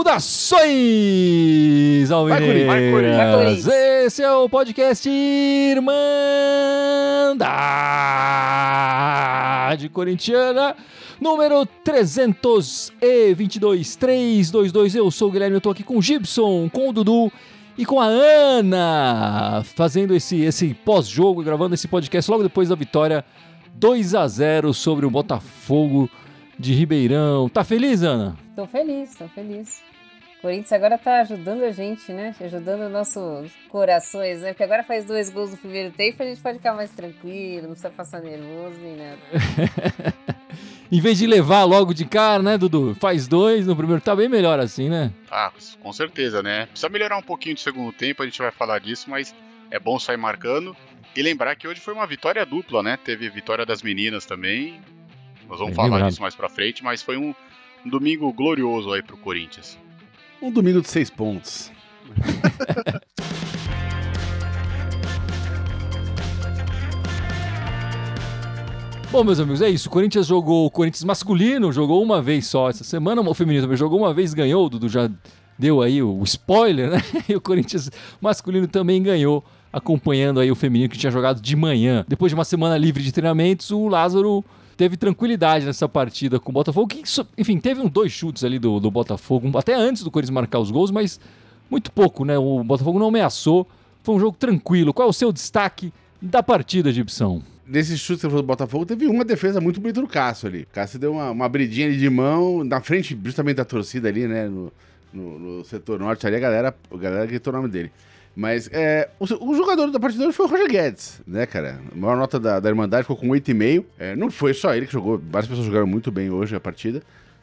Saudações, Alvineiras! Esse é o podcast Irmandade Corintiana, número 322, 322. Eu sou o Guilherme, eu tô aqui com o Gibson, com o Dudu e com a Ana, fazendo esse, esse pós-jogo, gravando esse podcast logo depois da vitória 2 a 0 sobre o Botafogo de Ribeirão. Tá feliz, Ana? Tô feliz, tô feliz. O Corinthians agora tá ajudando a gente, né? Ajudando nossos corações, né? Porque agora faz dois gols no primeiro tempo, a gente pode ficar mais tranquilo, não precisa passar nervoso nem nada. em vez de levar logo de cara, né, Dudu? Faz dois no primeiro, tá bem melhor assim, né? Ah, com certeza, né? Precisa melhorar um pouquinho de segundo tempo, a gente vai falar disso, mas é bom sair marcando. E lembrar que hoje foi uma vitória dupla, né? Teve vitória das meninas também. Nós vamos falar lembrado. disso mais pra frente, mas foi um, um domingo glorioso aí pro Corinthians. Um domingo de seis pontos. Bom, meus amigos, é isso. O Corinthians jogou, o Corinthians masculino jogou uma vez só essa semana, o feminino também jogou uma vez, ganhou, o Dudu já deu aí o spoiler, né? E o Corinthians masculino também ganhou, acompanhando aí o feminino que tinha jogado de manhã. Depois de uma semana livre de treinamentos, o Lázaro teve tranquilidade nessa partida com o Botafogo, que, enfim, teve uns dois chutes ali do, do Botafogo, até antes do Corinthians marcar os gols, mas muito pouco, né? O Botafogo não ameaçou, foi um jogo tranquilo. Qual é o seu destaque da partida, Gibson? Nesse chute do Botafogo, teve uma defesa muito bonita do Cássio ali. O Cássio deu uma, uma abridinha ali de mão, na frente justamente da torcida ali, né? No, no, no setor norte ali, a galera, a galera gritou o nome dele. Mas é, o, o, jogador da partida foi o Roger Guedes, né, cara? A maior nota da, da Irmandade ficou com 8,5. É, não foi só ele que jogou, várias pessoas jogaram muito bem hoje a partida.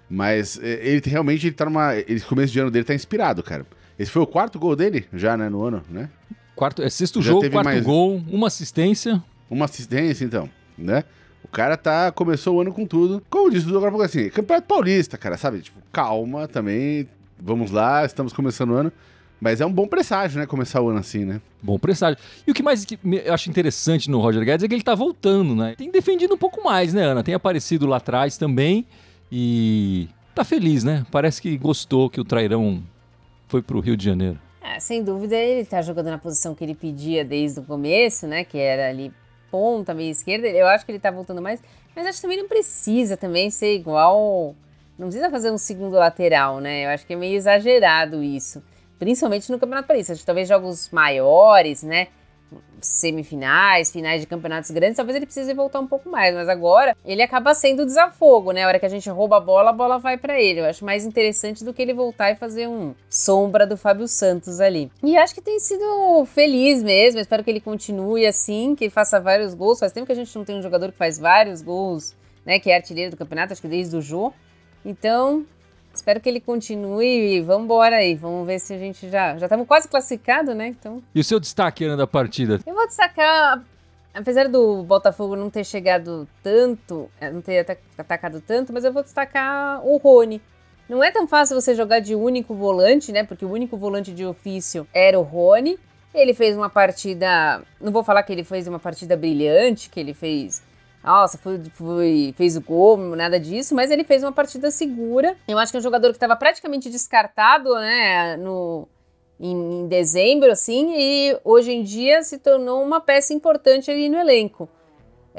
Mas é, ele realmente ele tá numa. Esse começo de ano dele tá inspirado, cara. Esse foi o quarto gol dele já, né, no ano, né? Quarto, é sexto já jogo, quarto mais... gol, uma assistência. Uma assistência, então, né? O cara tá, começou o ano com tudo. Como disse o agora assim, Campeonato Paulista, cara, sabe? Tipo, calma também. Vamos lá, estamos começando o ano. Mas é um bom presságio, né? Começar o ano assim, né? Bom presságio. E o que mais eu acho interessante no Roger Guedes é que ele tá voltando, né? Tem defendido um pouco mais, né, Ana? Tem aparecido lá atrás também e tá feliz, né? Parece que gostou que o Trairão foi pro Rio de Janeiro. É, sem dúvida ele tá jogando na posição que ele pedia desde o começo, né? Que era ali ponta, meia esquerda. Eu acho que ele tá voltando mais, mas acho que também não precisa também ser igual. Não precisa fazer um segundo lateral, né? Eu acho que é meio exagerado isso principalmente no Campeonato Paulista. Talvez jogos maiores, né? Semifinais, finais de campeonatos grandes, talvez ele precise voltar um pouco mais, mas agora ele acaba sendo desafogo, né? A hora que a gente rouba a bola, a bola vai para ele. Eu acho mais interessante do que ele voltar e fazer um sombra do Fábio Santos ali. E acho que tem sido feliz mesmo, espero que ele continue assim, que faça vários gols. Faz tempo que a gente não tem um jogador que faz vários gols, né? Que é artilheiro do campeonato, acho que desde o Jô. Então, Espero que ele continue e vamos embora aí. Vamos ver se a gente já. Já estamos quase classificados, né? Então. E o seu destaque, Ana, da partida? Eu vou destacar. Apesar do Botafogo não ter chegado tanto, é, não ter atacado tanto, mas eu vou destacar o Rony. Não é tão fácil você jogar de único volante, né? Porque o único volante de ofício era o Rony. Ele fez uma partida. Não vou falar que ele fez uma partida brilhante, que ele fez nossa, foi, foi, fez o gol, nada disso, mas ele fez uma partida segura. Eu acho que é um jogador que estava praticamente descartado, né, no, em, em, dezembro, assim, e hoje em dia se tornou uma peça importante ali no elenco.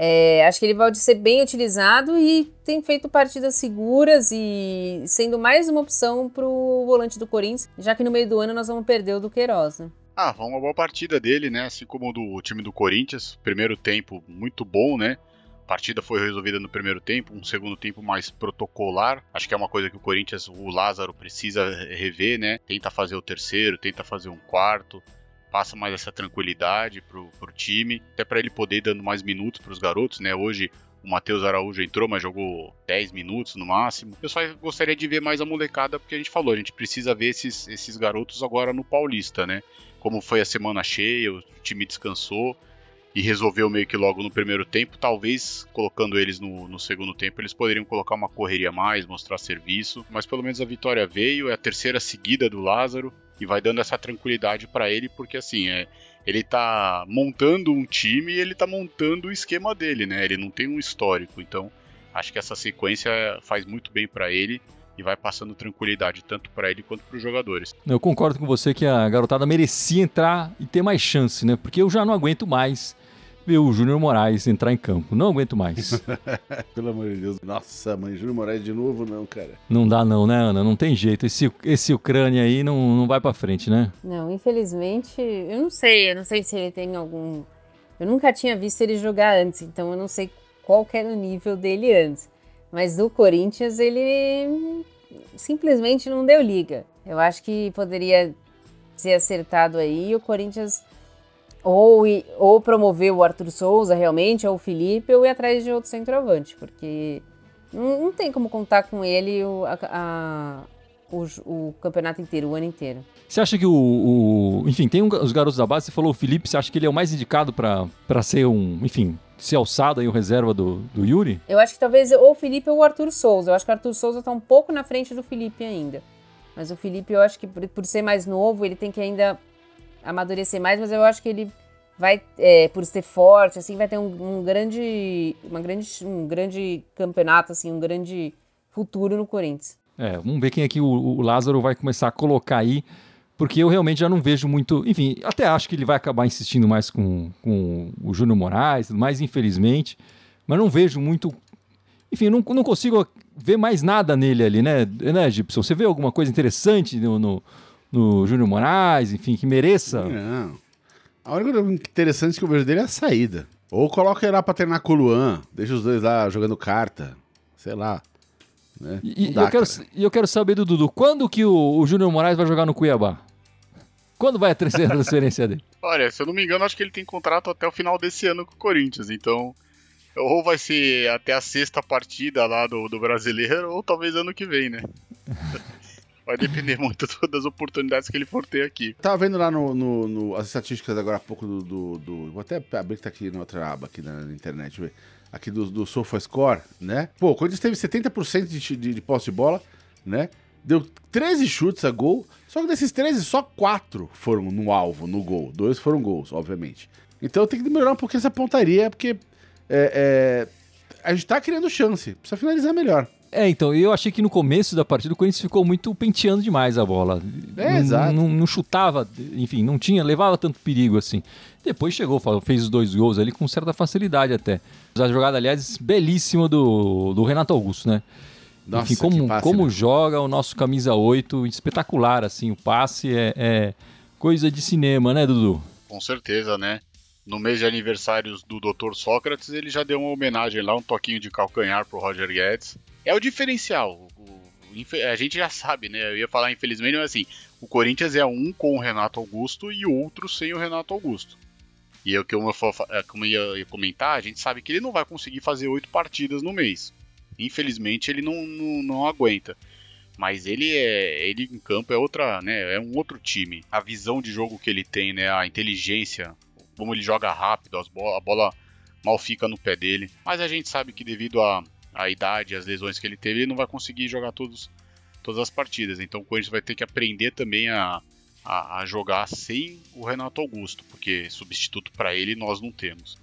É, acho que ele pode ser bem utilizado e tem feito partidas seguras e sendo mais uma opção para o volante do Corinthians, já que no meio do ano nós vamos perder o do Queiroz, né? Ah, foi uma boa partida dele, né? Assim como do time do Corinthians. Primeiro tempo muito bom, né? Partida foi resolvida no primeiro tempo, um segundo tempo mais protocolar. Acho que é uma coisa que o Corinthians, o Lázaro precisa rever, né? Tenta fazer o terceiro, tenta fazer um quarto, passa mais essa tranquilidade pro, pro time, até para ele poder ir dando mais minutos para os garotos, né? Hoje o Matheus Araújo entrou, mas jogou 10 minutos no máximo. Eu só gostaria de ver mais a molecada, porque a gente falou, a gente precisa ver esses, esses garotos agora no Paulista, né? Como foi a semana cheia, o time descansou e resolveu meio que logo no primeiro tempo. Talvez colocando eles no, no, segundo tempo, eles poderiam colocar uma correria a mais, mostrar serviço. Mas pelo menos a vitória veio, é a terceira seguida do Lázaro. e vai dando essa tranquilidade para ele, porque assim, é, ele tá montando um time e ele tá montando o esquema dele, né? Ele não tem um histórico, então acho que essa sequência faz muito bem para ele e vai passando tranquilidade tanto para ele quanto para os jogadores. Eu concordo com você que a garotada merecia entrar e ter mais chance, né? Porque eu já não aguento mais ver o Júnior Moraes entrar em campo. Não aguento mais. Pelo amor de Deus. Nossa, mãe, Júnior Moraes de novo, não, cara. Não dá não, né, Ana? Não tem jeito. Esse, esse Ucrânia aí não, não vai para frente, né? Não, infelizmente, eu não sei. Eu não sei se ele tem algum... Eu nunca tinha visto ele jogar antes, então eu não sei qual era o nível dele antes. Mas do Corinthians, ele simplesmente não deu liga. Eu acho que poderia ser acertado aí. O Corinthians ou, ou promover o Arthur Souza realmente, ou o Felipe, ou ir atrás de outro centroavante, porque não, não tem como contar com ele o, a, a, o, o, campeonato inteiro, o ano inteiro. Você acha que o. o enfim, tem um, os garotos da base, você falou o Felipe, você acha que ele é o mais indicado para ser um. Enfim, ser alçado aí o reserva do, do Yuri? Eu acho que talvez ou o Felipe ou o Arthur Souza. Eu acho que o Arthur Souza tá um pouco na frente do Felipe ainda. Mas o Felipe, eu acho que por, ser mais novo, ele tem que ainda amadurecer mais, mas eu acho que ele vai, é, por ser forte, assim, vai ter um, um, grande, uma grande, um grande campeonato, assim, um grande futuro no Corinthians. É, vamos ver quem é que o, o Lázaro vai começar a colocar aí, porque eu realmente já não vejo muito. Enfim, até acho que ele vai acabar insistindo mais com, com o Júnior Moraes, mais infelizmente, mas não vejo muito. Enfim, não, não consigo ver mais nada nele ali, né, né, Gibson? Você vê alguma coisa interessante no, no, no Júnior Moraes, enfim, que mereça? Não. A única coisa interessante que eu vejo dele é a saída. Ou coloca ele lá pra treinar com o Luan, deixa os dois lá jogando carta, sei lá. Né? E, dá, eu quero, eu quero saber do Dudu, quando que o, o Júnior Moraes vai jogar no Cuiabá? Quando vai a terceira transferência dele? Olha, se eu não me engano, acho que ele tem contrato até o final desse ano com o Corinthians, então ou vai ser até a sexta partida lá do, do brasileiro, ou talvez ano que vem, né? Vai depender muito das oportunidades que ele for ter aqui. Tava vendo lá no, no, no as estatísticas agora há pouco do, do, do, Vou até abrir que tá aqui na outra aba aqui na, na internet, ver. Aqui do, do SofaScore, né? Pô, quando ele teve 70% de, de, de posse de bola, né? Deu 13 chutes a gol, só que desses 13, só 4 foram no alvo, no gol. Dois foram gols, obviamente. Então tem que melhorar um pouquinho essa pontaria, porque é, é, a gente tá criando chance. Precisa finalizar melhor. É, então, eu achei que no começo da partida o Corinthians ficou muito penteando demais a bola. É, não, exato. Não, não, chutava, enfim, não tinha, levava tanto perigo assim. Depois chegou, fez os dois gols ali com certa facilidade até. A jogada, aliás, belíssima do, do Renato Augusto, né? Nossa, enfim, como, passe, como né? joga o nosso camisa 8, espetacular, assim, o passe é, é coisa de cinema, né, Dudu? Com certeza, né? no mês de aniversários do Dr. Sócrates, ele já deu uma homenagem lá, um toquinho de calcanhar pro Roger Guedes. É o diferencial. O, o, a gente já sabe, né? Eu ia falar infelizmente, mas assim, o Corinthians é um com o Renato Augusto e outro sem o Renato Augusto. E é o que eu, é, como eu ia comentar, a gente sabe que ele não vai conseguir fazer oito partidas no mês. Infelizmente ele não, não, não aguenta mas ele é ele em campo é outra né é um outro time a visão de jogo que ele tem né a inteligência como ele joga rápido, as a bola mal fica no pé dele. Mas a gente sabe que devido à, à idade e às lesões que ele teve, ele não vai conseguir jogar todos, todas as partidas. Então o Corinthians vai ter que aprender também a, a, a jogar sem o Renato Augusto, porque substituto para ele nós não temos.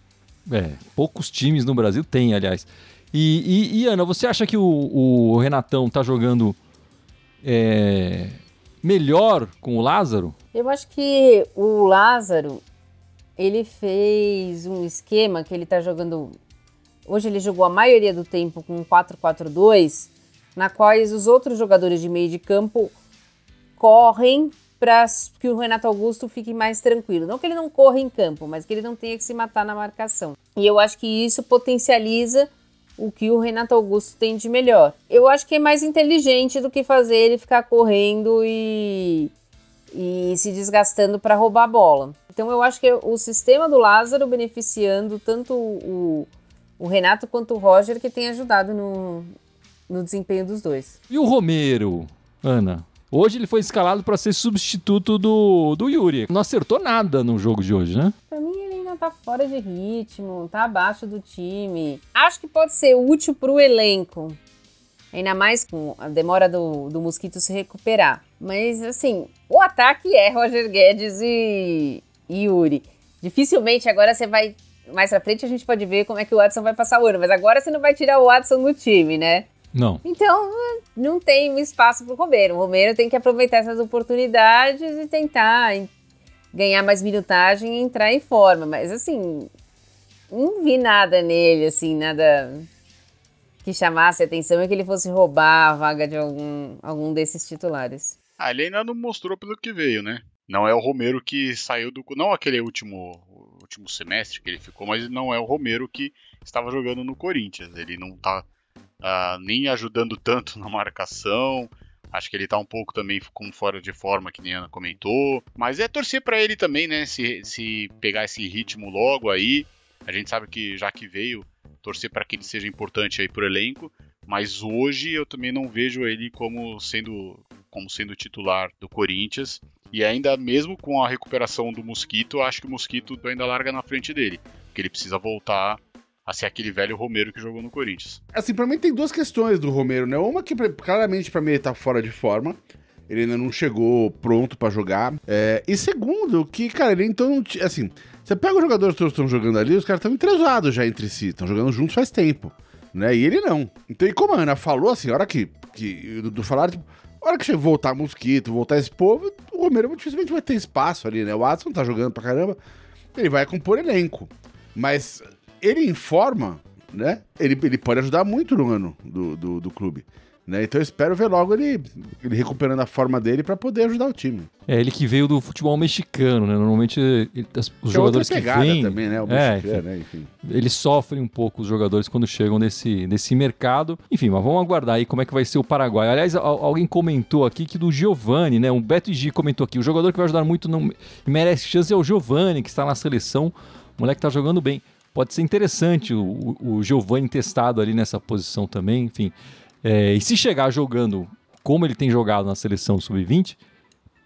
É, poucos times no Brasil têm, aliás. E, e, e Ana, você acha que o, o Renatão tá jogando é, melhor com o Lázaro? Eu acho que o Lázaro ele fez um esquema que ele está jogando. Hoje ele jogou a maioria do tempo com 4-4-2, na quais os outros jogadores de meio de campo correm para que o Renato Augusto fique mais tranquilo. Não que ele não corra em campo, mas que ele não tenha que se matar na marcação. E eu acho que isso potencializa o que o Renato Augusto tem de melhor. Eu acho que é mais inteligente do que fazer ele ficar correndo e, e se desgastando para roubar a bola. Então eu acho que o sistema do Lázaro beneficiando tanto o, o Renato quanto o Roger, que tem ajudado no, no desempenho dos dois. E o Romero, Ana? Hoje ele foi escalado para ser substituto do, do Yuri. Não acertou nada no jogo de hoje, né? Pra mim tá fora de ritmo, tá abaixo do time. Acho que pode ser útil pro elenco. Ainda mais com a demora do, do Mosquito se recuperar. Mas, assim, o ataque é Roger Guedes e, e Yuri. Dificilmente agora você vai. Mais pra frente a gente pode ver como é que o Watson vai passar o ano. Mas agora você não vai tirar o Watson do time, né? Não. Então, não tem espaço pro Romero. O Romero tem que aproveitar essas oportunidades e tentar ganhar mais minutagem e entrar em forma. Mas, assim, não vi nada nele, assim, nada que chamasse atenção e que ele fosse roubar a vaga de algum, algum desses titulares. Ah, ele ainda não mostrou pelo que veio, né? Não é o Romero que saiu do. Não aquele último, último semestre que ele ficou, mas não é o Romero que estava jogando no Corinthians. Ele não tá uh, nem ajudando tanto na marcação. Acho que ele tá um pouco também com fora de forma, que nem Ana comentou. Mas é torcer para ele também, né? Se, se pegar esse ritmo logo aí. A gente sabe que já que veio, torcer para que ele seja importante aí pro elenco. Mas hoje eu também não vejo ele como sendo, como sendo titular do Corinthians. E ainda mesmo com a recuperação do Mosquito, acho que o Mosquito ainda larga na frente dele. Porque ele precisa voltar a ser aquele velho Romero que jogou no Corinthians. Assim, pra mim tem duas questões do Romero, né? Uma que claramente para mim ele tá fora de forma. Ele ainda não chegou pronto para jogar. É, e segundo, que, cara, ele então. Assim, você pega os jogadores que estão jogando ali, os caras estão entresados já entre si, estão jogando juntos faz tempo. Né? E ele não. Então, e como a Ana falou, assim, a hora que. que do, do falar, tipo, a hora que voltar Mosquito, voltar esse povo, o Romero dificilmente vai ter espaço ali, né? O Watson tá jogando pra caramba, ele vai compor elenco. Mas ele informa, né? Ele, ele pode ajudar muito no ano do, do, do clube. Né? Então eu espero ver logo ele, ele recuperando a forma dele para poder ajudar o time. É, ele que veio do futebol mexicano, né? Normalmente ele, os que jogadores que vêm... também, né? O é, enfim, né? enfim. Eles sofrem um pouco, os jogadores, quando chegam nesse, nesse mercado. Enfim, mas vamos aguardar aí como é que vai ser o Paraguai. Aliás, alguém comentou aqui que do Giovani, né? Um Beto G comentou aqui, o jogador que vai ajudar muito não merece chance é o Giovani, que está na seleção. O moleque tá jogando bem. Pode ser interessante o, o, Giovani testado ali nessa posição também, enfim... É, e se chegar jogando como ele tem jogado na seleção sub-20,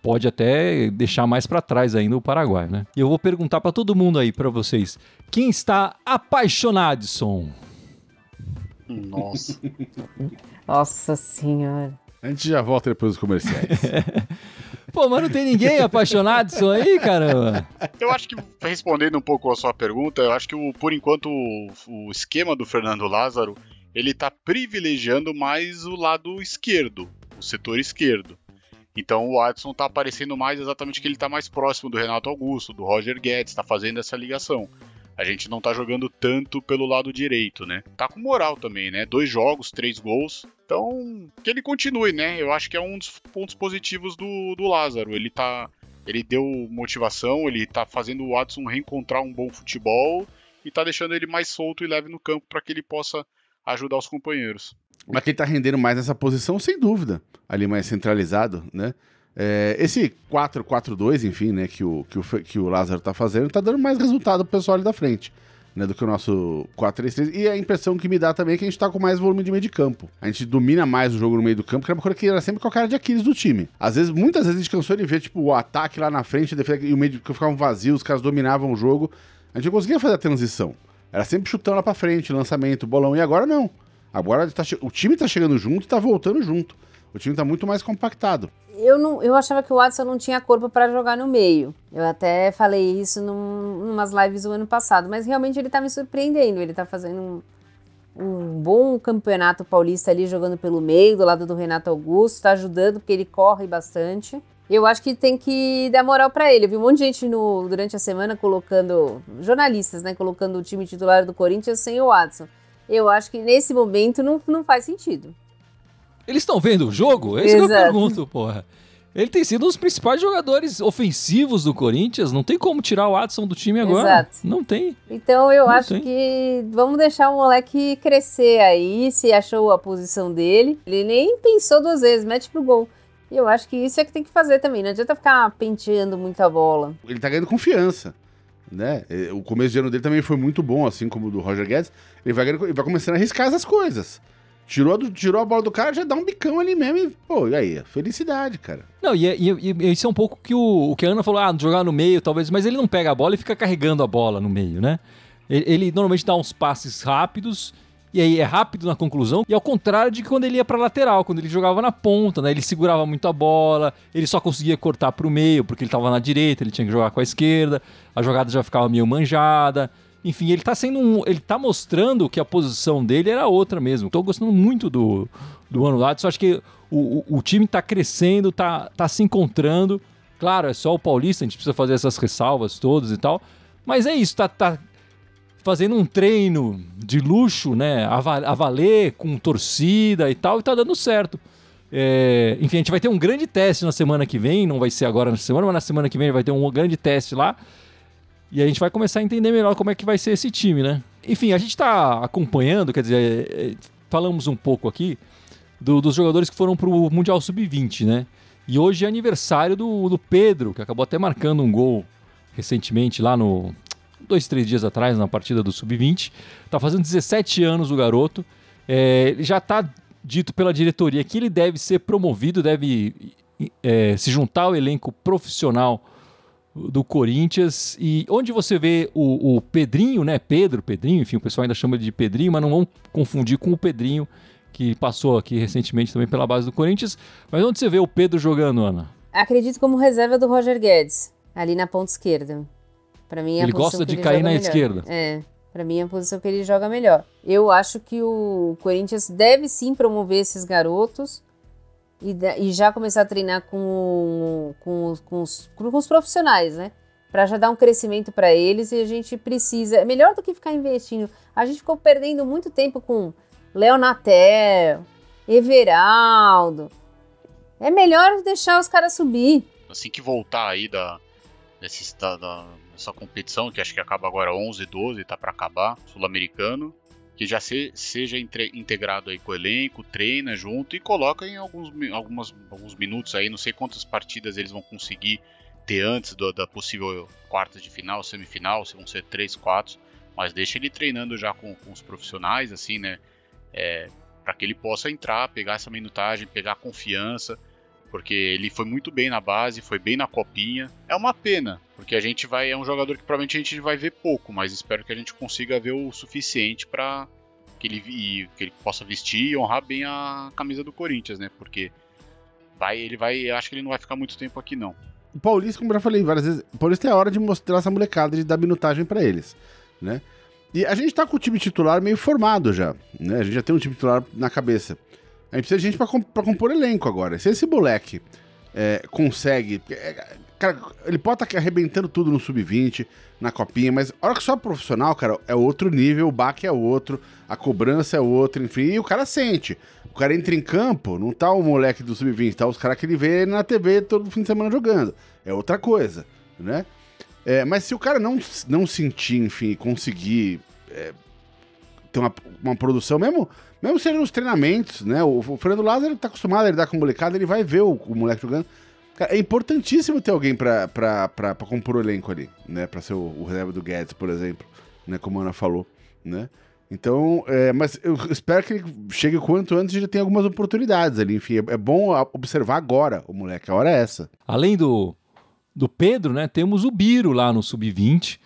pode até deixar mais para trás ainda o Paraguai, né? E eu vou perguntar para todo mundo aí, para vocês, quem está apaixonadson? Nossa. Nossa senhora. A gente já volta depois dos comerciais. Pô, mas não tem ninguém apaixonado isso aí, caramba? Eu acho que, respondendo um pouco a sua pergunta, eu acho que, o, por enquanto, o, o esquema do Fernando Lázaro ele está privilegiando mais o lado esquerdo, o setor esquerdo. Então o Watson está aparecendo mais exatamente que ele está mais próximo do Renato Augusto, do Roger Guedes, está fazendo essa ligação. A gente não está jogando tanto pelo lado direito, né? Tá com moral também, né? Dois jogos, três gols. Então, que ele continue, né? Eu acho que é um dos pontos positivos do, do Lázaro. Ele tá. Ele deu motivação, ele tá fazendo o Watson reencontrar um bom futebol e tá deixando ele mais solto e leve no campo para que ele possa ajudar os companheiros. Mas quem tá rendendo mais nessa posição, sem dúvida, ali mais centralizado, né? É, esse 4-4-2, enfim, né, que o, que, o, que o Lázaro tá fazendo, tá dando mais resultado pro pessoal ali da frente. Né, do que o nosso 4-3-3. E a impressão que me dá também é que a gente tá com mais volume de meio de campo. A gente domina mais o jogo no meio do campo, que era uma coisa que era sempre com a cara de Aquiles do time. Às vezes, muitas vezes a gente cansou de ver, tipo, o ataque lá na frente, e o meio de campo ficava vazio, os caras dominavam o jogo. A gente não conseguia fazer a transição. Era sempre chutando lá pra frente, lançamento, bolão. E agora não. Agora tá, o time tá chegando junto e tá voltando junto. O time tá muito mais compactado. Eu, não, eu achava que o Watson não tinha corpo para jogar no meio. Eu até falei isso num, umas lives do ano passado, mas realmente ele tá me surpreendendo. Ele tá fazendo um, um bom campeonato paulista ali, jogando pelo meio, do lado do Renato Augusto, tá ajudando porque ele corre bastante eu acho que tem que dar moral para ele. Eu vi um monte de gente no, durante a semana colocando, jornalistas, né, colocando o time titular do Corinthians sem o Watson. Eu acho que nesse momento não, não faz sentido. Eles estão vendo o jogo? É isso que eu pergunto, porra. Ele tem sido um dos principais jogadores ofensivos do Corinthians. Não tem como tirar o Watson do time agora. Exato. Não tem. Então eu não acho tem. que vamos deixar o moleque crescer aí. Se achou a posição dele, ele nem pensou duas vezes, mete pro gol. E eu acho que isso é que tem que fazer também. Não adianta ficar penteando muita bola. Ele tá ganhando confiança. Né? O começo de ano dele também foi muito bom, assim como o do Roger Guedes. Ele vai, ele vai começando a arriscar essas coisas. Tirou, do, tirou a bola do cara, já dá um bicão ali mesmo. E, pô, e aí? Felicidade, cara. Não, e, e, e, isso é um pouco que o, o que a Ana falou, ah, jogar no meio talvez, mas ele não pega a bola e fica carregando a bola no meio, né? Ele, ele normalmente dá uns passes rápidos E aí é rápido na conclusão, e ao contrário de quando ele ia pra lateral, quando ele jogava na ponta, né? Ele segurava muito a bola, ele só conseguia cortar pro meio, porque ele tava na direita, ele tinha que jogar com a esquerda, a jogada já ficava meio manjada. Enfim, ele tá sendo um, ele tá mostrando que a posição dele era outra mesmo. Tô gostando muito do, do ano lá, só acho que o, o, o time tá crescendo, tá, tá se encontrando. Claro, é só o Paulista, a gente precisa fazer essas ressalvas todas e tal. Mas é isso, tá, tá fazendo um treino de luxo, né? A, a valer, com torcida e tal, e tá dando certo. É, enfim, a gente vai ter um grande teste na semana que vem, não vai ser agora na semana, mas na semana que vem vai ter um grande teste lá. E a gente vai começar a entender melhor como é que vai ser esse time, né? Enfim, a gente tá acompanhando, quer dizer, é, é falamos um pouco aqui do, dos jogadores que foram pro Mundial Sub-20, né? E hoje é aniversário do, do Pedro, que acabou até marcando um gol recentemente lá no. dois, três dias atrás, na partida do Sub-20. Tá fazendo 17 anos o garoto. É, já está dito pela diretoria que ele deve ser promovido, deve é, se juntar ao elenco profissional do Corinthians. E onde você vê o, o, Pedrinho, né? Pedro, Pedrinho, enfim, o pessoal ainda chama de Pedrinho, mas não vão confundir com o Pedrinho que passou aqui recentemente também pela base do Corinthians. Mas onde você vê o Pedro jogando, Ana? Acredito como reserva do Roger Guedes ali na ponta esquerda. Para mim é ele gosta de cair na melhor. esquerda. É, para mim é a posição que ele joga melhor. Eu acho que o Corinthians deve sim promover esses garotos e, e já começar a treinar com, com, com, os, com os profissionais, né? Para já dar um crescimento para eles e a gente precisa. É melhor do que ficar investindo. A gente ficou perdendo muito tempo com Leonatel, Everaldo. É melhor deixar os caras subir. Assim que voltar aí da, desse, da, da, dessa competição, que acho que acaba agora 11 12, tá para acabar, sul-americano, que já se, seja entre, integrado aí com o elenco, treina junto e coloca em alguns, algumas, alguns minutos aí, não sei quantas partidas eles vão conseguir ter antes do, da possível quarta de final, semifinal, se vão ser 3, 4, mas deixa ele treinando já com, com os profissionais, assim, né, é, para que ele possa entrar, pegar essa minutagem, pegar confiança, porque ele foi muito bem na base, foi bem na copinha. É uma pena, porque a gente vai é um jogador que provavelmente a gente vai ver pouco, mas espero que a gente consiga ver o suficiente para que ele que ele possa vestir e honrar bem a camisa do Corinthians, né? Porque vai, ele vai, acho que ele não vai ficar muito tempo aqui não. O Paulista, como eu já falei várias vezes, o Paulista é a hora de mostrar essa molecada de dar minutagem para eles, né? E a gente tá com o time titular meio formado já, né? A gente já tem um time titular na cabeça. A gente precisa de gente pra, comp pra compor elenco agora. Se esse moleque é, consegue. É, cara, ele pode estar tá arrebentando tudo no sub-20, na copinha, mas a hora que só é profissional, cara, é outro nível, o baque é outro, a cobrança é outra, enfim, e o cara sente. O cara entra em campo, não tá o moleque do sub-20, tá os caras que ele vê na TV todo fim de semana jogando. É outra coisa, né? É, mas se o cara não, não sentir, enfim, conseguir é, ter uma, uma produção, mesmo, mesmo sendo nos treinamentos, né? O, o Fernando Lázaro tá acostumado a lidar com o molecada, ele vai ver o, o moleque jogando. Cara, é importantíssimo ter alguém pra, pra, pra, pra compor o elenco ali, né? Pra ser o, o reserva do Guedes, por exemplo, né? Como a Ana falou, né? Então, é, mas eu espero que ele chegue quanto antes e já tenha algumas oportunidades ali. Enfim, é, é bom observar agora o moleque, a hora é essa. Além do, do Pedro, né? Temos o Biro lá no Sub-20.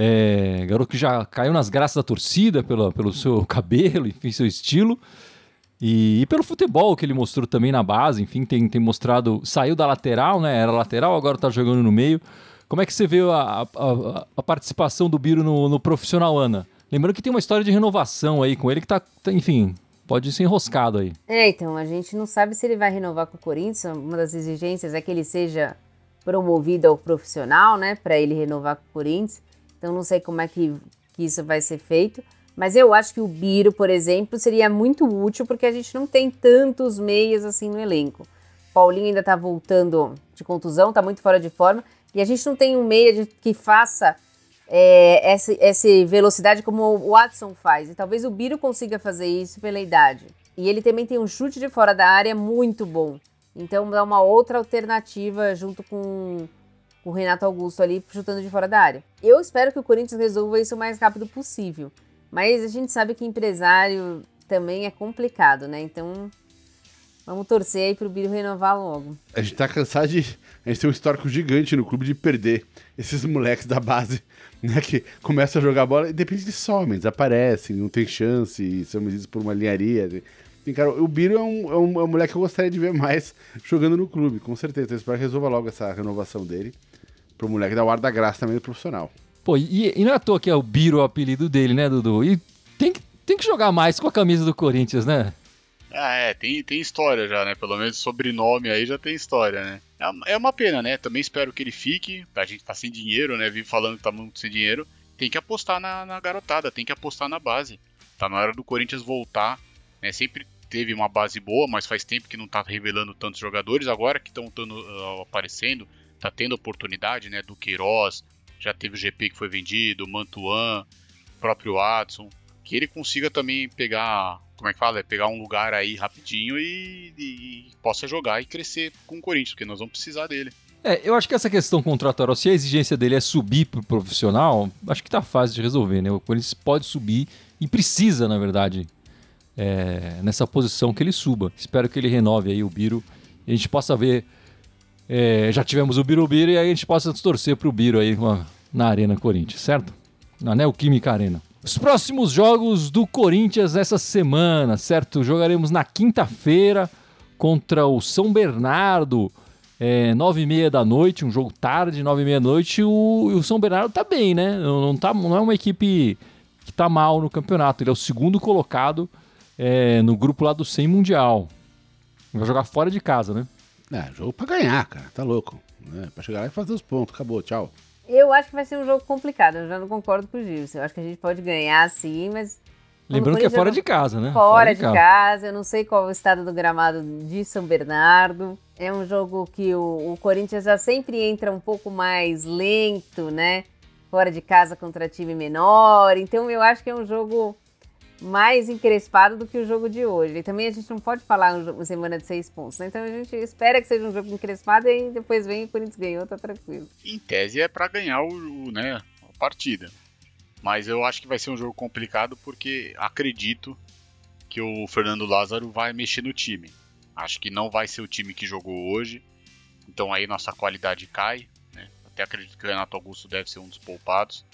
É, garoto que já caiu nas graças da torcida pelo, seu cabelo, enfim, seu estilo. E, e, pelo futebol que ele mostrou também na base, enfim, tem, tem mostrado. Saiu da lateral, né? Era lateral, agora tá jogando no meio. Como é que você vê a, a, a participação do Biro no, no, profissional, Ana? Lembrando que tem uma história de renovação aí com ele que tá, tá, enfim, pode ser enroscado aí. É, então, a gente não sabe se ele vai renovar com o Corinthians. Uma das exigências é que ele seja promovido ao profissional, né? Para ele renovar com o Corinthians. Então não sei como é que, que isso vai ser feito. Mas eu acho que o Biro, por exemplo, seria muito útil porque a gente não tem tantos meias assim no elenco. Paulinho ainda tá voltando de contusão, tá muito fora de forma. E a gente não tem um meia de, que faça é, essa, essa velocidade como o Watson faz. E talvez o Biro consiga fazer isso pela idade. E ele também tem um chute de fora da área muito bom. Então dá uma outra alternativa junto com o Renato Augusto ali chutando de fora da área. Eu espero que o Corinthians resolva isso o mais rápido possível. Mas a gente sabe que empresário também é complicado, né? Então Vamos torcer aí pro Biro renovar logo. A gente tá cansado de. A gente tem um histórico gigante no clube de perder esses moleques da base, né? Que começam a jogar bola e de repente eles somem, desaparecem, não tem chance, são medidos por uma linharia. Cara, o Biro é um, é, um, é um moleque que eu gostaria de ver mais jogando no clube, com certeza. Eu espero que resolva logo essa renovação dele. Pro moleque dar o ar da graça também do profissional. Pô, e, e não é à toa que é o Biro o apelido dele, né, Dudu? E tem que, tem que jogar mais com a camisa do Corinthians, né? Ah, é, tem, tem história já, né? Pelo menos sobrenome aí já tem história, né? É, é uma pena, né? Também espero que ele fique. A gente tá sem dinheiro, né? Vive falando que tá muito sem dinheiro. Tem que apostar na, na garotada, tem que apostar na base. Tá na hora do Corinthians voltar. Né? Sempre teve uma base boa, mas faz tempo que não tá revelando tantos jogadores. Agora que estão uh, aparecendo, tá tendo oportunidade, né? Do Queiroz, já teve o GP que foi vendido, o Mantuan, o próprio Watson. Que ele consiga também pegar como é que fala? É pegar um lugar aí rapidinho e, e, e possa jogar e crescer com o Corinthians, porque nós vamos precisar dele. É, eu acho que essa questão contratual, se a exigência dele é subir pro profissional, acho que tá fácil de resolver, né? O Corinthians pode subir e precisa, na verdade, é, nessa posição que ele suba. Espero que ele renove aí o Biro e a gente possa ver. É, já tivemos o Biro e aí a gente possa torcer pro Biro aí na Arena Corinthians, certo? Na Neoquímica Arena. Os próximos jogos do Corinthians essa semana, certo? Jogaremos na quinta-feira contra o São Bernardo, é, nove e meia da noite, um jogo tarde, nove e meia da noite. O, o São Bernardo tá bem, né? Não, tá, não é uma equipe que tá mal no campeonato. Ele é o segundo colocado é, no grupo lá do 100 Mundial. Vai jogar fora de casa, né? É, jogo pra ganhar, cara. Tá louco. É, pra chegar lá e fazer os pontos. Acabou, tchau. Eu acho que vai ser um jogo complicado, eu já não concordo com o Gil. Eu acho que a gente pode ganhar sim, mas. Lembrando que é fora de casa, né? Fora, fora de, casa. casa. Eu não sei qual é o estado do gramado de São Bernardo. É um jogo que o, o Corinthians já sempre entra um pouco mais lento, né? Fora de casa contra time menor. Então eu acho que é um jogo mais encrespado do que o jogo de hoje. E também a gente não pode falar uma semana de seis pontos, né? Então a gente espera que seja um jogo encrespado e depois vem o Corinthians ganhou, tá tranquilo. Em tese é para ganhar o, o, né, a partida. Mas eu acho que vai ser um jogo complicado porque acredito que o Fernando Lázaro vai mexer no time. Acho que não vai ser o time que jogou hoje. Então aí nossa qualidade cai. Né? Até acredito que o Renato Augusto deve ser um dos poupados.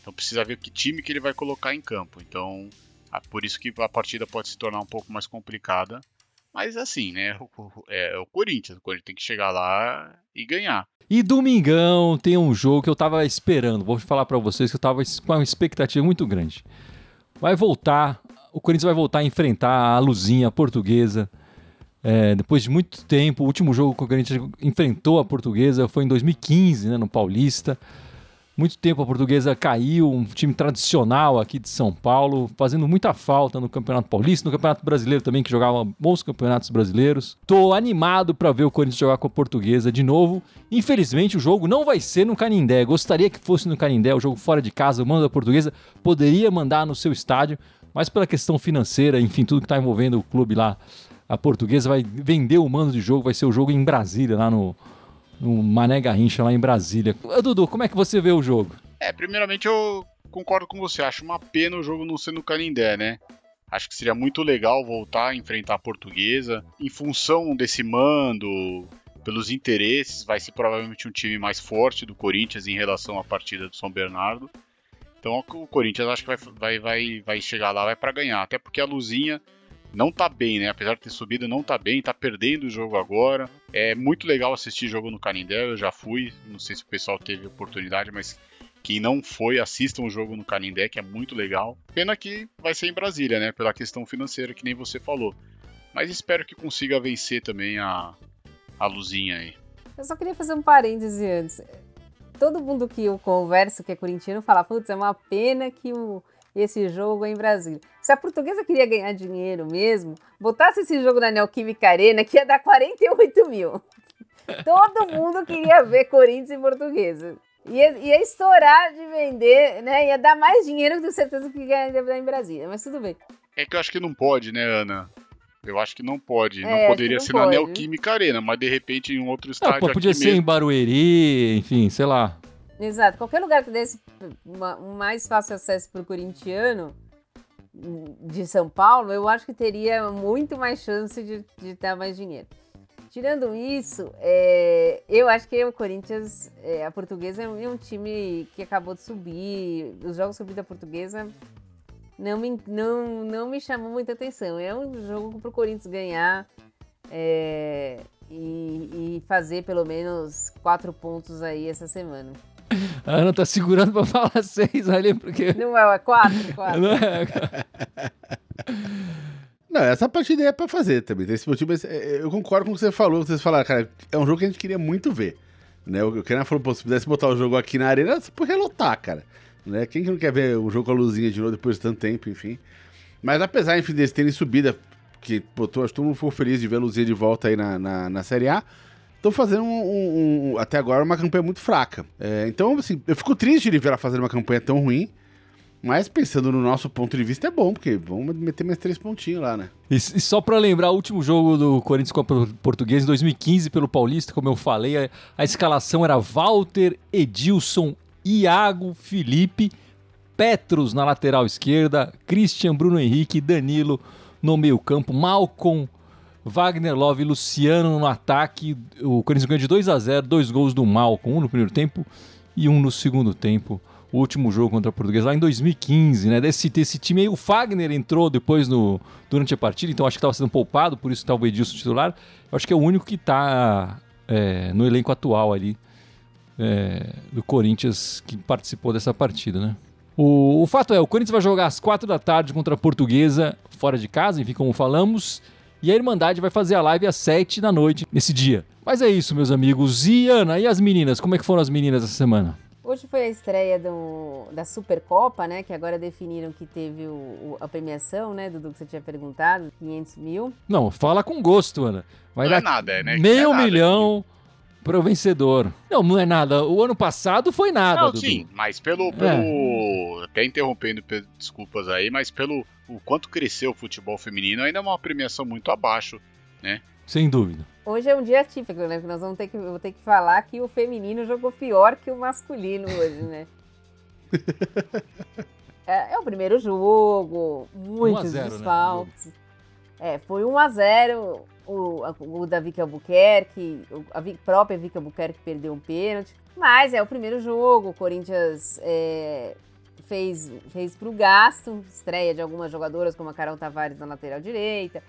Então precisa ver que time que ele vai colocar em campo. Então por isso que a partida pode se tornar um pouco mais complicada. Mas assim, né? É, é o Corinthians. O Corinthians tem que chegar lá e ganhar. E domingão tem um jogo que eu tava esperando. Vou falar para vocês que eu tava com uma expectativa muito grande. Vai voltar, o Corinthians vai voltar a enfrentar a Luzinha a portuguesa. É, depois de muito tempo, o último jogo que o Corinthians enfrentou a portuguesa foi em 2015, né, no Paulista. Muito tempo a portuguesa caiu, um time tradicional aqui de São Paulo, fazendo muita falta no Campeonato Paulista, no Campeonato Brasileiro também, que jogava bons campeonatos brasileiros. Tô animado para ver o Corinthians jogar com a portuguesa de novo. Infelizmente, o jogo não vai ser no Canindé. Gostaria que fosse no Canindé, o jogo fora de casa, o mando da portuguesa poderia mandar no seu estádio, mas pela questão financeira, enfim, tudo que está envolvendo o clube lá, a portuguesa vai vender o mando de jogo, vai ser o jogo em Brasília, lá no no Mané Garrincha lá em Brasília. Dudu, como é que você vê o jogo? É, primeiramente eu concordo com você. Acho uma pena o jogo não ser no Canindé, né? Acho que seria muito legal voltar a enfrentar a portuguesa. Em função desse mando, pelos interesses, vai ser provavelmente um time mais forte do Corinthians em relação à partida do São Bernardo. Então o Corinthians acho que vai, vai, vai, vai chegar lá, vai para ganhar. Até porque a Luzinha não tá bem, né? Apesar de ter subido, não tá bem, tá perdendo o jogo agora. É muito legal assistir jogo no Canindé, eu já fui, não sei se o pessoal teve oportunidade, mas quem não foi, assista um jogo no Canindé, que é muito legal. Pena que vai ser em Brasília, né? Pela questão financeira, que nem você falou. Mas espero que consiga vencer também a, a luzinha aí. Eu só queria fazer um parêntese antes. Todo mundo que eu converso, que é corintiano, fala, putz, é uma pena que o esse jogo em Brasília. Se a portuguesa queria ganhar dinheiro mesmo, botasse esse jogo na Neoquímica Arena, que ia dar 48 mil. Todo mundo queria ver Corinthians e Portuguesa. Ia, ia estourar de vender, né? Ia dar mais dinheiro, tenho certeza que ganharia em Brasília, mas tudo bem. É que eu acho que não pode, né, Ana? Eu acho que não pode. É, não poderia não ser pode. na Neoquímica Arena, mas de repente em um outro estádio. Não, podia ser mesmo. em Barueri, enfim, sei lá. Exato. Qualquer lugar que desse uma, um mais fácil acesso para o corintiano, de São Paulo, eu acho que teria muito mais chance de, de mais dinheiro. Tirando isso, é, eu acho que o Corinthians, é, a portuguesa é um time que acabou de subir. Os jogos subidos da portuguesa não me, não, não me chamou muita atenção. É um jogo para o Corinthians ganhar é, e, e fazer pelo menos quatro pontos aí essa semana. A Ana tá segurando pra falar seis ali, porque. Não é, é quatro, quatro. Não é. Não, essa partida é pra fazer também. Esse motivo, é, eu concordo com o que você falou. Vocês falaram, cara, é um jogo que a gente queria muito ver. Né? O Kenan falou, pô, se pudesse botar o jogo aqui na arena, você pode relotar, cara. Né? Quem que não quer ver o jogo com a luzinha de novo depois de tanto tempo, enfim. Mas apesar, enfim, deles terem subida, que pô, acho que todo mundo ficou feliz de ver a luzinha de volta aí na, na, na Série A estão fazendo um, um, um, até agora uma campanha muito fraca. É, então, assim, eu fico triste de ver ela fazendo uma campanha tão ruim. Mas pensando no nosso ponto de vista é bom, porque vamos meter mais três pontinhos lá, né? E, e só para lembrar, o último jogo do Corinthians com a Portuguesa em 2015 pelo Paulista, como eu falei, a, a escalação era Walter, Edilson, Iago, Felipe, Petros na lateral esquerda, Christian, Bruno Henrique, Danilo no meio campo, Malcom, Wagner Love e Luciano no ataque. O Corinthians ganhou de 2 a 0 dois gols do Malcom, um no primeiro tempo e um no segundo tempo. O último jogo contra a Portuguesa lá em 2015, né? Desse, time aí, o Fagner entrou depois no, durante a partida, então acho que estava sendo poupado, por isso estava o Edilson titular. Eu acho que é o único que está é, no elenco atual ali é, do Corinthians que participou dessa partida, né? O, o fato é, o Corinthians vai jogar às quatro da tarde contra a Portuguesa, fora de casa, enfim, como falamos. E a Irmandade vai fazer a live às 7 da noite nesse dia. Mas é isso, meus amigos. E Ana, e as meninas? Como é que foram as meninas essa semana? Hoje foi a estreia do, da Supercopa, né? Que agora definiram que teve o, o, a premiação, né, Dudu, que você tinha perguntado, 500 mil. Não, fala com gosto, Ana. Vai não dar é nada, é, né? meio é milhão para o vencedor. Não, não é nada. O ano passado foi nada, não, Dudu. Sim, mas pelo... pelo... É. Até interrompendo, desculpas aí, mas pelo o quanto cresceu o futebol feminino, ainda é uma premiação muito abaixo, né? Sem dúvida. Hoje é um dia típico, né? Nós vamos ter que, vou ter que falar que o feminino jogou pior que o masculino hoje, né? é, é, o primeiro jogo, muitos 1 0, desfalques. Né? É, foi 1 a 0 o, o da Vicky Albuquerque, a própria Vicky Albuquerque perdeu um pênalti. Mas é o primeiro jogo, o Corinthians é, fez, fez para o gasto, estreia de algumas jogadoras, como a Carol Tavares na lateral direita.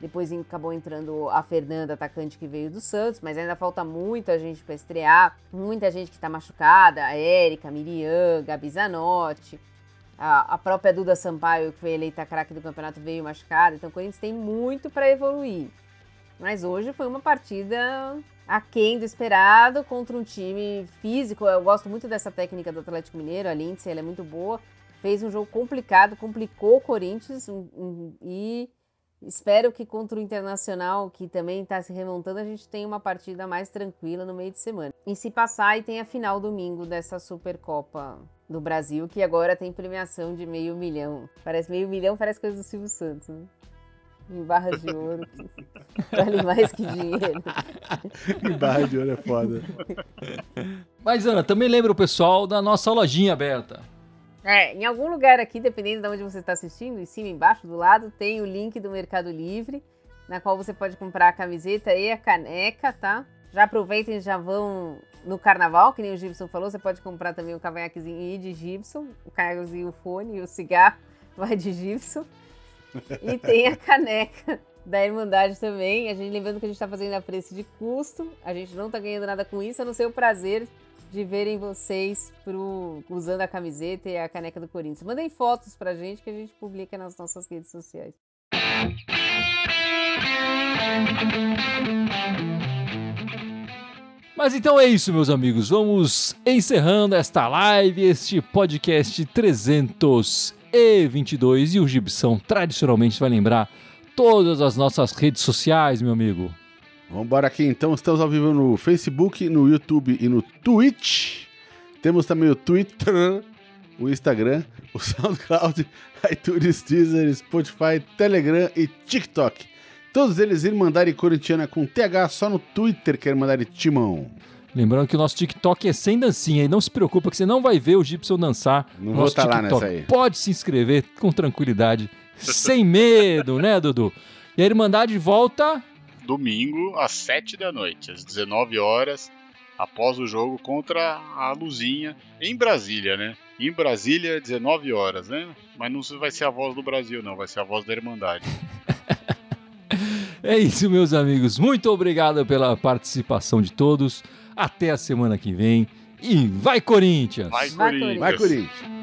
Depois acabou entrando a Fernanda, atacante que veio do Santos, mas ainda falta muita gente para estrear. Muita gente que está machucada: a Érica, Miriam, Gabi Zanotti. A, a própria Duda Sampaio, que foi eleita craque do campeonato, veio machucada. Então o Corinthians tem muito para evoluir. Mas hoje foi uma partida aquém do esperado contra um time físico. Eu gosto muito dessa técnica do Atlético Mineiro, a Lindsay, ela é muito boa. Fez um jogo complicado, complicou o Corinthians um, um, e espero que contra o Internacional, que também está se remontando, a gente tenha uma partida mais tranquila no meio de semana. E se passar, e tem a final domingo dessa Supercopa do Brasil, que agora tem premiação de meio milhão. Parece meio milhão, parece coisa do Silvio Santos, né? Em barras de ouro. vale mais que dinheiro. em barra de ouro é foda. Mas, Ana, também lembra o pessoal da nossa lojinha aberta. É, em algum lugar aqui, dependendo de onde você está assistindo, em cima, embaixo, do lado, tem o link do Mercado Livre, na qual você pode comprar a camiseta e a caneca, tá? Já aproveitem e já vão no carnaval, que nem o Gibson falou, você pode comprar também o cavanhaquezinho e de Gibson, o cargozinho, o fone e o cigarro vai de Gibson. E tem a caneca da Irmandade também. A gente lembrando que a gente está fazendo a preço de custo. A gente não está ganhando nada com isso, a não ser o prazer de verem vocês pro, usando a camiseta e a caneca do Corinthians. Mandem fotos pra gente que a gente publica nas nossas redes sociais. Mas então é isso, meus amigos. Vamos encerrando esta live, este podcast 300 e 22. E o Gibson tradicionalmente vai lembrar todas as nossas redes sociais, meu amigo. Vamos embora aqui então. Estamos ao vivo no Facebook, no YouTube e no Twitch. Temos também o Twitter, o Instagram, o SoundCloud, iTunes, Deezer, Spotify, Telegram e TikTok. Todos eles Irmandade Corintiana com TH só no Twitter, que é Irmandade Timão. Lembrando que o nosso TikTok é sem dancinha e não se preocupa que você não vai ver o Gibson dançar. Não vou nosso tá lá TikTok. nessa aí. Pode se inscrever com tranquilidade, sem medo, né, Dudu? E a Irmandade volta Domingo, às 7 da noite, às 19 horas, após o jogo contra a Luzinha, em Brasília, né? Em Brasília, 19 horas, né? Mas não vai ser a voz do Brasil, não, vai ser a voz da Irmandade. É isso, meus amigos. Muito obrigado pela participação de todos. Até a semana que vem. E vai, Corinthians! Vai, Vai, Corinthians! Vai, Corinthians.